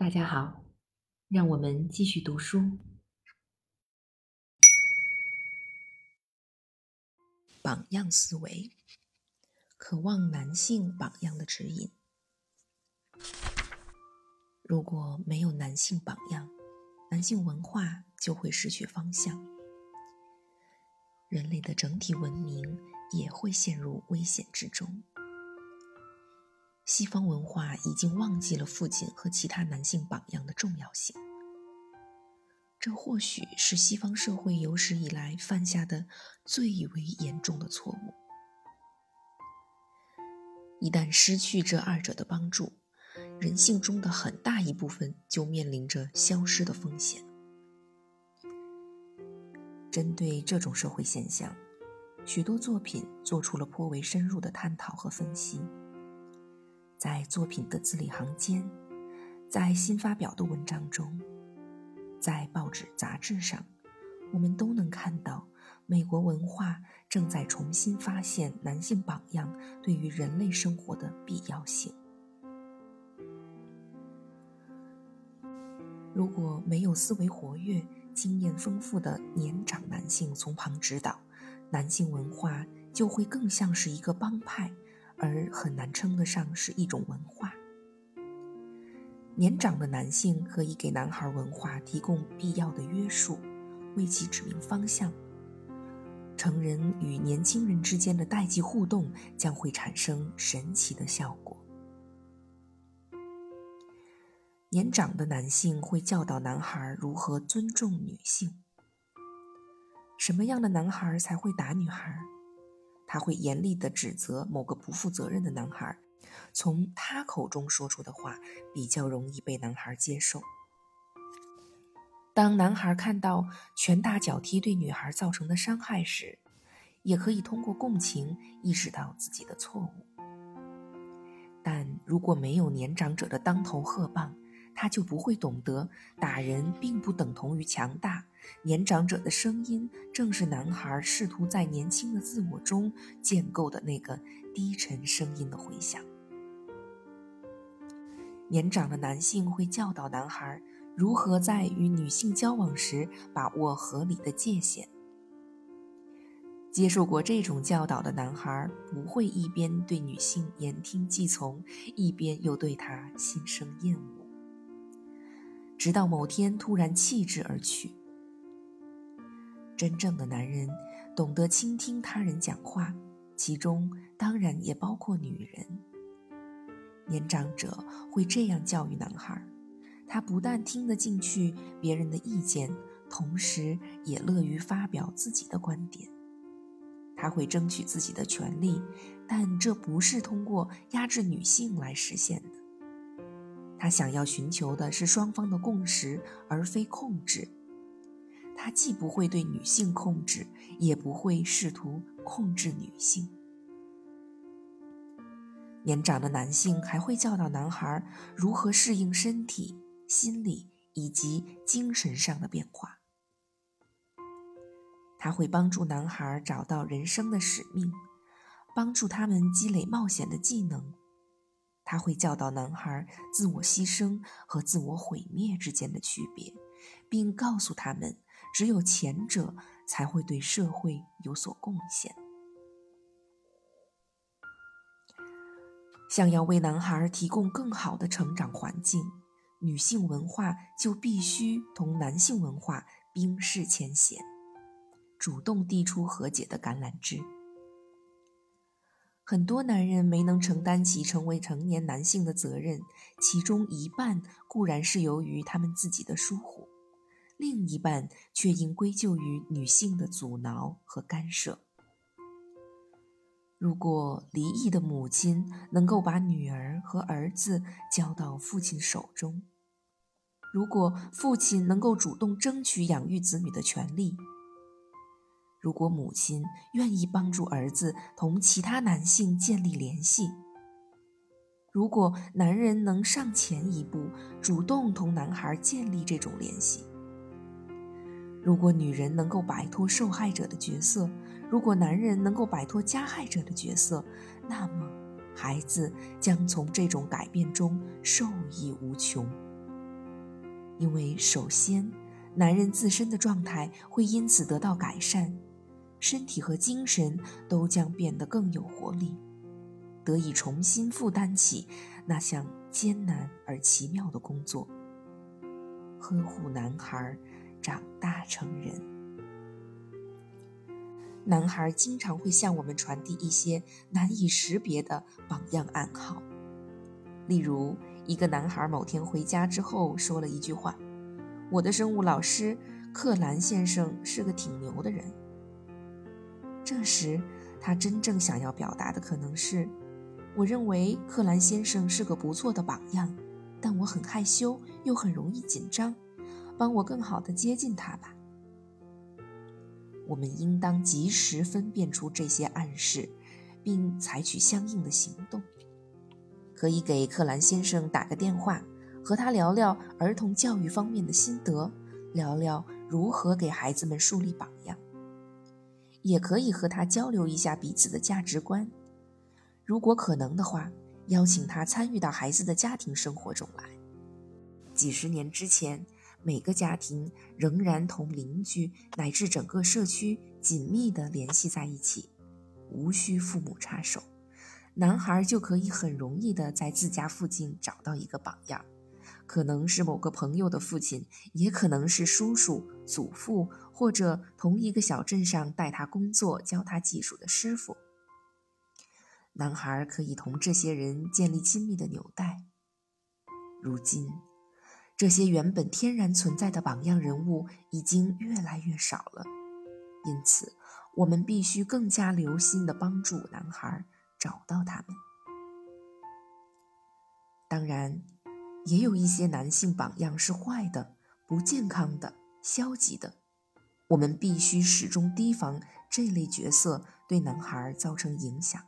大家好，让我们继续读书。榜样思维，渴望男性榜样的指引。如果没有男性榜样，男性文化就会失去方向，人类的整体文明也会陷入危险之中。西方文化已经忘记了父亲和其他男性榜样的重要性，这或许是西方社会有史以来犯下的最为严重的错误。一旦失去这二者的帮助，人性中的很大一部分就面临着消失的风险。针对这种社会现象，许多作品做出了颇为深入的探讨和分析。在作品的字里行间，在新发表的文章中，在报纸杂志上，我们都能看到美国文化正在重新发现男性榜样对于人类生活的必要性。如果没有思维活跃、经验丰富的年长男性从旁指导，男性文化就会更像是一个帮派。而很难称得上是一种文化。年长的男性可以给男孩文化提供必要的约束，为其指明方向。成人与年轻人之间的代际互动将会产生神奇的效果。年长的男性会教导男孩如何尊重女性。什么样的男孩才会打女孩？他会严厉地指责某个不负责任的男孩，从他口中说出的话比较容易被男孩接受。当男孩看到拳打脚踢对女孩造成的伤害时，也可以通过共情意识到自己的错误。但如果没有年长者的当头喝棒，他就不会懂得打人并不等同于强大。年长者的声音，正是男孩试图在年轻的自我中建构的那个低沉声音的回响。年长的男性会教导男孩如何在与女性交往时把握合理的界限。接受过这种教导的男孩不会一边对女性言听计从，一边又对她心生厌恶，直到某天突然弃之而去。真正的男人懂得倾听他人讲话，其中当然也包括女人。年长者会这样教育男孩：他不但听得进去别人的意见，同时也乐于发表自己的观点。他会争取自己的权利，但这不是通过压制女性来实现的。他想要寻求的是双方的共识，而非控制。他既不会对女性控制，也不会试图控制女性。年长的男性还会教导男孩如何适应身体、心理以及精神上的变化。他会帮助男孩找到人生的使命，帮助他们积累冒险的技能。他会教导男孩自我牺牲和自我毁灭之间的区别，并告诉他们。只有前者才会对社会有所贡献。想要为男孩提供更好的成长环境，女性文化就必须同男性文化冰释前嫌，主动递出和解的橄榄枝。很多男人没能承担起成为成年男性的责任，其中一半固然是由于他们自己的疏忽。另一半却应归咎于女性的阻挠和干涉。如果离异的母亲能够把女儿和儿子交到父亲手中，如果父亲能够主动争取养育子女的权利，如果母亲愿意帮助儿子同其他男性建立联系，如果男人能上前一步，主动同男孩建立这种联系。如果女人能够摆脱受害者的角色，如果男人能够摆脱加害者的角色，那么孩子将从这种改变中受益无穷。因为首先，男人自身的状态会因此得到改善，身体和精神都将变得更有活力，得以重新负担起那项艰难而奇妙的工作——呵护男孩长大成人。男孩经常会向我们传递一些难以识别的榜样暗号，例如，一个男孩某天回家之后说了一句话：“我的生物老师克兰先生是个挺牛的人。”这时，他真正想要表达的可能是：“我认为克兰先生是个不错的榜样，但我很害羞又很容易紧张，帮我更好地接近他吧。”我们应当及时分辨出这些暗示，并采取相应的行动。可以给克兰先生打个电话，和他聊聊儿童教育方面的心得，聊聊如何给孩子们树立榜样。也可以和他交流一下彼此的价值观。如果可能的话，邀请他参与到孩子的家庭生活中来。几十年之前。每个家庭仍然同邻居乃至整个社区紧密地联系在一起，无需父母插手，男孩就可以很容易地在自家附近找到一个榜样，可能是某个朋友的父亲，也可能是叔叔、祖父，或者同一个小镇上带他工作、教他技术的师傅。男孩可以同这些人建立亲密的纽带。如今。这些原本天然存在的榜样人物已经越来越少了，因此我们必须更加留心地帮助男孩找到他们。当然，也有一些男性榜样是坏的、不健康的、消极的，我们必须始终提防这类角色对男孩造成影响。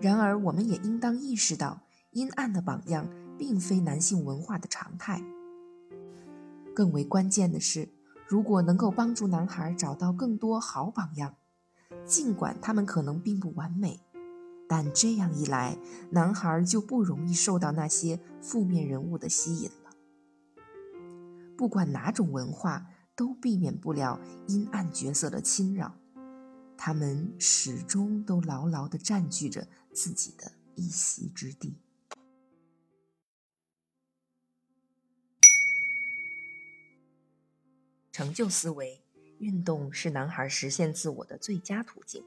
然而，我们也应当意识到，阴暗的榜样。并非男性文化的常态。更为关键的是，如果能够帮助男孩找到更多好榜样，尽管他们可能并不完美，但这样一来，男孩就不容易受到那些负面人物的吸引了。不管哪种文化，都避免不了阴暗角色的侵扰，他们始终都牢牢地占据着自己的一席之地。成就思维，运动是男孩实现自我的最佳途径。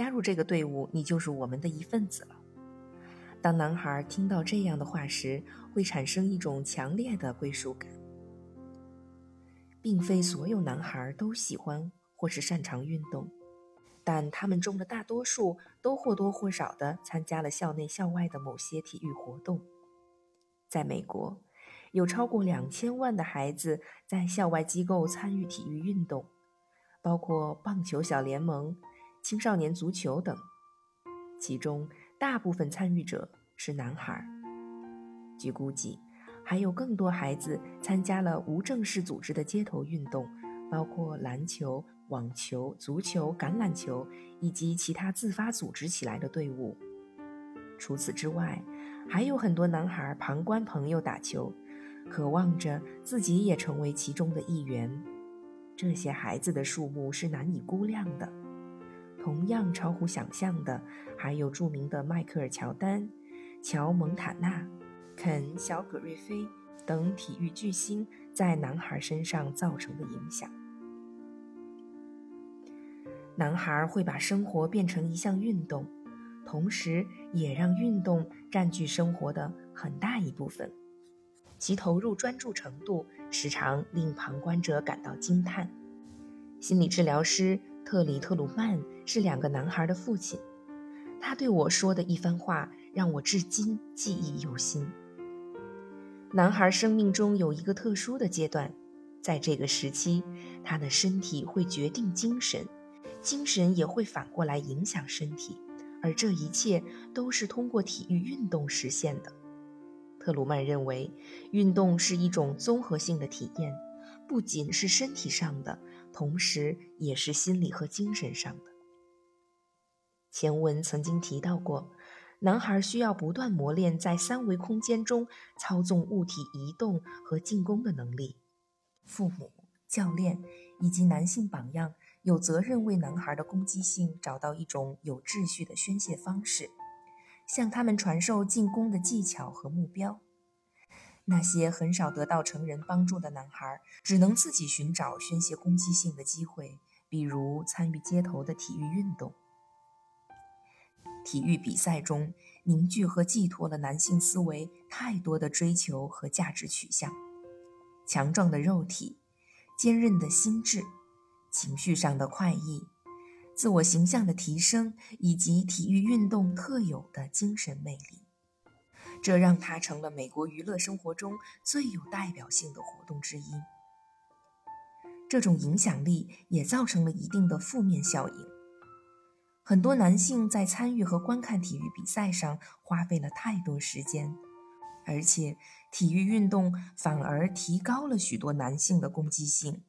加入这个队伍，你就是我们的一份子了。当男孩听到这样的话时，会产生一种强烈的归属感。并非所有男孩都喜欢或是擅长运动。但他们中的大多数都或多或少地参加了校内校外的某些体育活动。在美国，有超过两千万的孩子在校外机构参与体育运动，包括棒球小联盟、青少年足球等。其中大部分参与者是男孩。据估计，还有更多孩子参加了无正式组织的街头运动，包括篮球。网球、足球、橄榄球以及其他自发组织起来的队伍。除此之外，还有很多男孩旁观朋友打球，渴望着自己也成为其中的一员。这些孩子的数目是难以估量的。同样超乎想象的，还有著名的迈克尔·乔丹、乔·蒙塔纳、肯·小葛瑞菲等体育巨星在男孩身上造成的影响。男孩会把生活变成一项运动，同时也让运动占据生活的很大一部分。其投入专注程度时常令旁观者感到惊叹。心理治疗师特里特鲁曼是两个男孩的父亲，他对我说的一番话让我至今记忆犹新。男孩生命中有一个特殊的阶段，在这个时期，他的身体会决定精神。精神也会反过来影响身体，而这一切都是通过体育运动实现的。特鲁曼认为，运动是一种综合性的体验，不仅是身体上的，同时也是心理和精神上的。前文曾经提到过，男孩需要不断磨练在三维空间中操纵物体移动和进攻的能力。父母、教练以及男性榜样有责任为男孩的攻击性找到一种有秩序的宣泄方式，向他们传授进攻的技巧和目标。那些很少得到成人帮助的男孩，只能自己寻找宣泄攻击性的机会，比如参与街头的体育运动。体育比赛中凝聚和寄托了男性思维太多的追求和价值取向，强壮的肉体、坚韧的心智、情绪上的快意、自我形象的提升，以及体育运动特有的精神魅力，这让它成了美国娱乐生活中最有代表性的活动之一。这种影响力也造成了一定的负面效应。很多男性在参与和观看体育比赛上花费了太多时间，而且体育运动反而提高了许多男性的攻击性。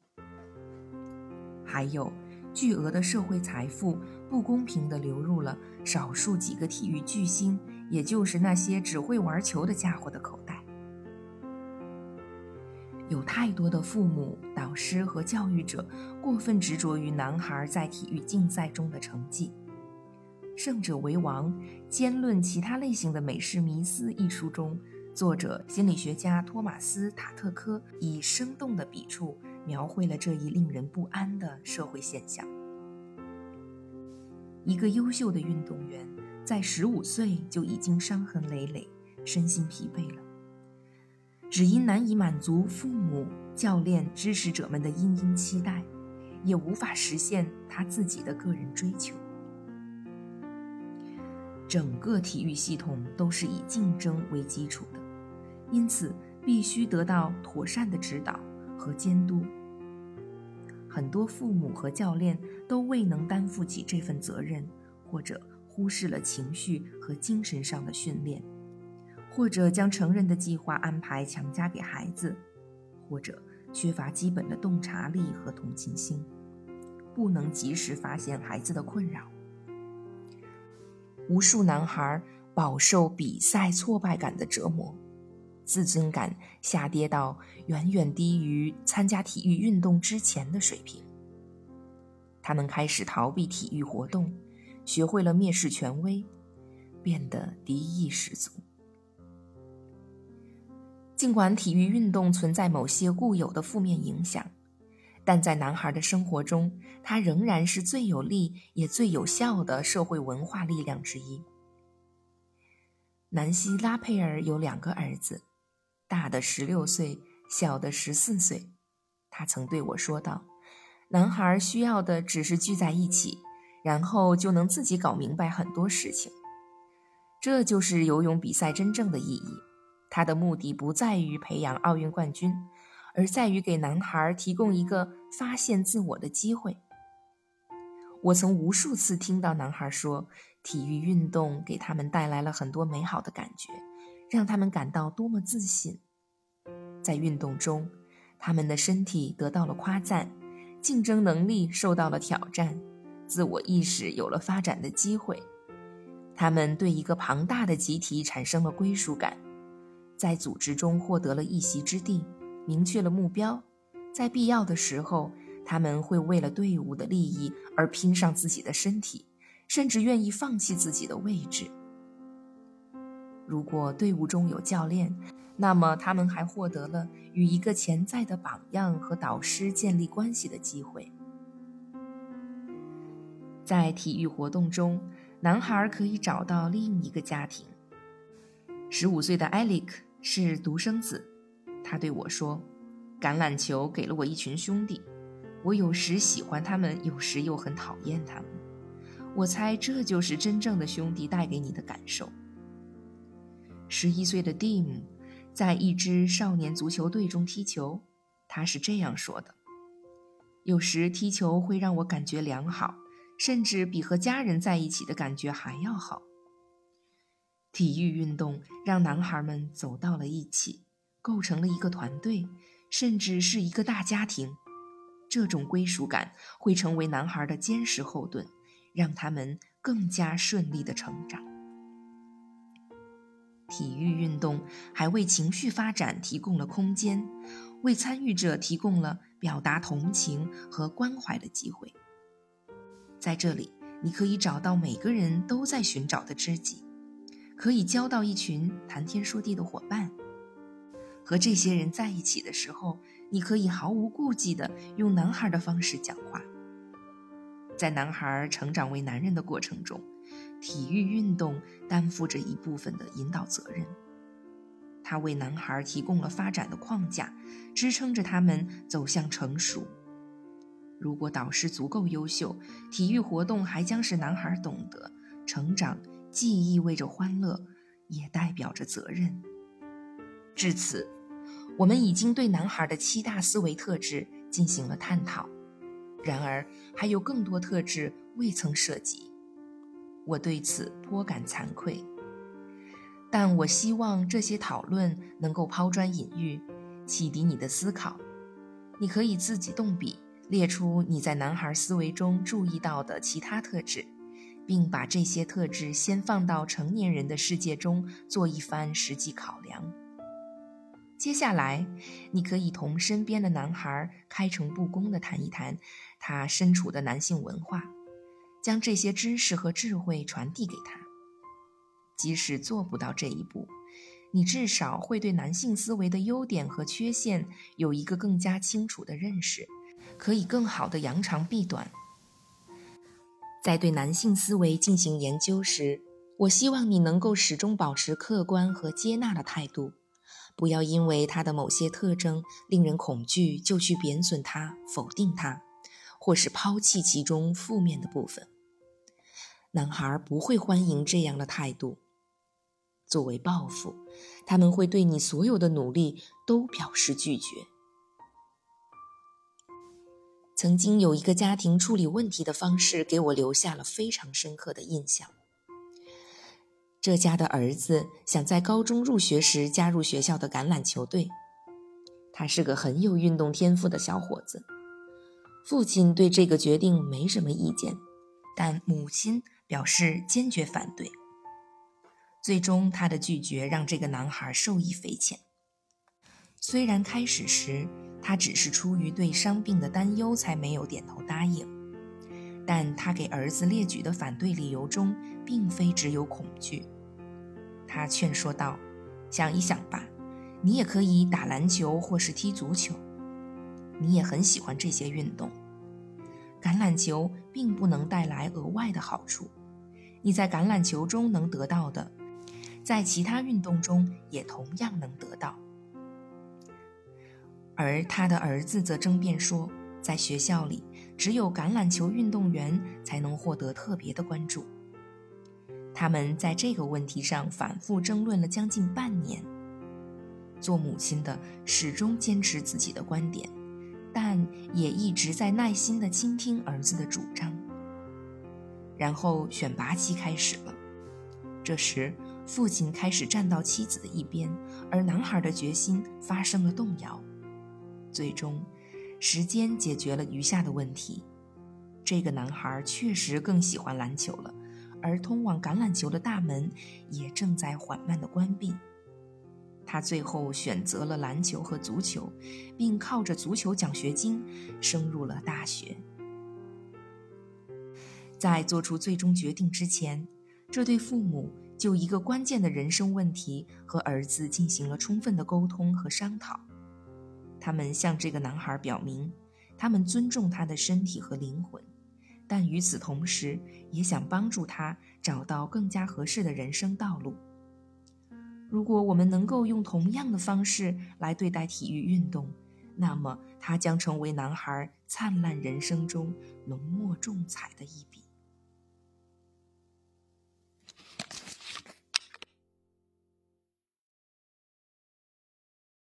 还有，巨额的社会财富不公平地流入了少数几个体育巨星，也就是那些只会玩球的家伙的口袋。有太多的父母、导师和教育者过分执着于男孩在体育竞赛中的成绩。《胜者为王》兼论其他类型的美式迷思一书中，作者心理学家托马斯·塔特科以生动的笔触描绘了这一令人不安的社会现象：一个优秀的运动员在十五岁就已经伤痕累累、身心疲惫了，只因难以满足父母、教练、支持者们的殷殷期待，也无法实现他自己的个人追求。整个体育系统都是以竞争为基础的，因此必须得到妥善的指导和监督。很多父母和教练都未能担负起这份责任，或者忽视了情绪和精神上的训练，或者将成人的计划安排强加给孩子，或者缺乏基本的洞察力和同情心，不能及时发现孩子的困扰。无数男孩饱受比赛挫败感的折磨，自尊感下跌到远远低于参加体育运动之前的水平。他们开始逃避体育活动，学会了蔑视权威，变得敌意十足。尽管体育运动存在某些固有的负面影响。但在男孩的生活中，它仍然是最有力也最有效的社会文化力量之一。南希·拉佩尔有两个儿子，大的十六岁，小的十四岁。他曾对我说道：“男孩需要的只是聚在一起，然后就能自己搞明白很多事情。这就是游泳比赛真正的意义。它的目的不在于培养奥运冠军。”而在于给男孩提供一个发现自我的机会。我曾无数次听到男孩说，体育运动给他们带来了很多美好的感觉，让他们感到多么自信。在运动中，他们的身体得到了夸赞，竞争能力受到了挑战，自我意识有了发展的机会。他们对一个庞大的集体产生了归属感，在组织中获得了一席之地。明确了目标，在必要的时候，他们会为了队伍的利益而拼上自己的身体，甚至愿意放弃自己的位置。如果队伍中有教练，那么他们还获得了与一个潜在的榜样和导师建立关系的机会。在体育活动中，男孩可以找到另一个家庭。十五岁的艾利克是独生子。他对我说：“橄榄球给了我一群兄弟，我有时喜欢他们，有时又很讨厌他们。我猜这就是真正的兄弟带给你的感受。”十一岁的 Dim 在一支少年足球队中踢球，他是这样说的：“有时踢球会让我感觉良好，甚至比和家人在一起的感觉还要好。体育运动让男孩们走到了一起。”构成了一个团队，甚至是一个大家庭。这种归属感会成为男孩的坚实后盾，让他们更加顺利的成长。体育运动还为情绪发展提供了空间，为参与者提供了表达同情和关怀的机会。在这里，你可以找到每个人都在寻找的知己，可以交到一群谈天说地的伙伴。和这些人在一起的时候，你可以毫无顾忌地用男孩的方式讲话。在男孩成长为男人的过程中。体育运动担负着一部分的引导责任，它为男孩提供了发展的框架，支撑着他们走向成熟。如果导师足够优秀，体育活动还将使男孩懂得，成长既意味着欢乐，也代表着责任。至此，我们已经对男孩的七大思维特质进行了探讨，然而还有更多特质未曾涉及。我对此颇感惭愧，但我希望这些讨论能够抛砖引玉，启迪你的思考。你可以自己动笔，列出你在男孩思维中注意到的其他特质，并把这些特质先放到成年人的世界中做一番实际考量。接下来，你可以同身边的男孩开诚布公地谈一谈他身处的男性文化。将这些知识和智慧传递给他。即使做不到这一步，你至少会对男性思维的优点和缺陷有一个更加清楚的认识，可以更好的扬长避短。在对男性思维进行研究时，我希望你能够始终保持客观和接纳的态度，不要因为他的某些特征令人恐惧就去贬损他、否定他，或是抛弃其中负面的部分。男孩不会欢迎这样的态度。作为报复，他们会对你所有的努力都表示拒绝。曾经有一个家庭处理问题的方式给我留下了非常深刻的印象。这家的儿子想在高中入学时加入学校的橄榄球队，他是个很有运动天赋的小伙子。父亲对这个决定没什么意见，但母亲。表示坚决反对。最终，他的拒绝让这个男孩受益匪浅。虽然开始时他只是出于对伤病的担忧才没有点头答应，但他给儿子列举的反对理由中，并非只有恐惧。他劝说道：“想一想吧，你也可以打篮球或是踢足球，你也很喜欢这些运动。橄榄球并不能带来额外的好处。”你在橄榄球中能得到的，在其他运动中也同样能得到。而他的儿子则争辩说，在学校里，只有橄榄球运动员才能获得特别的关注。他们在这个问题上反复争论了将近半年。做母亲的始终坚持自己的观点，但也一直在耐心地倾听儿子的主张。然后选拔期开始了。这时，父亲开始站到妻子的一边，而男孩的决心发生了动摇。最终，时间解决了余下的问题。这个男孩确实更喜欢篮球了，而通往橄榄球的大门也正在缓慢地关闭。他最后选择了篮球和足球，并靠着足球奖学金升入了大学。在做出最终决定之前，这对父母就一个关键的人生问题和儿子进行了充分的沟通和商讨。他们向这个男孩表明，他们尊重他的身体和灵魂，但与此同时也想帮助他找到更加合适的人生道路。如果我们能够用同样的方式来对待体育运动，那么它将成为男孩灿烂人生中浓墨重彩的一笔。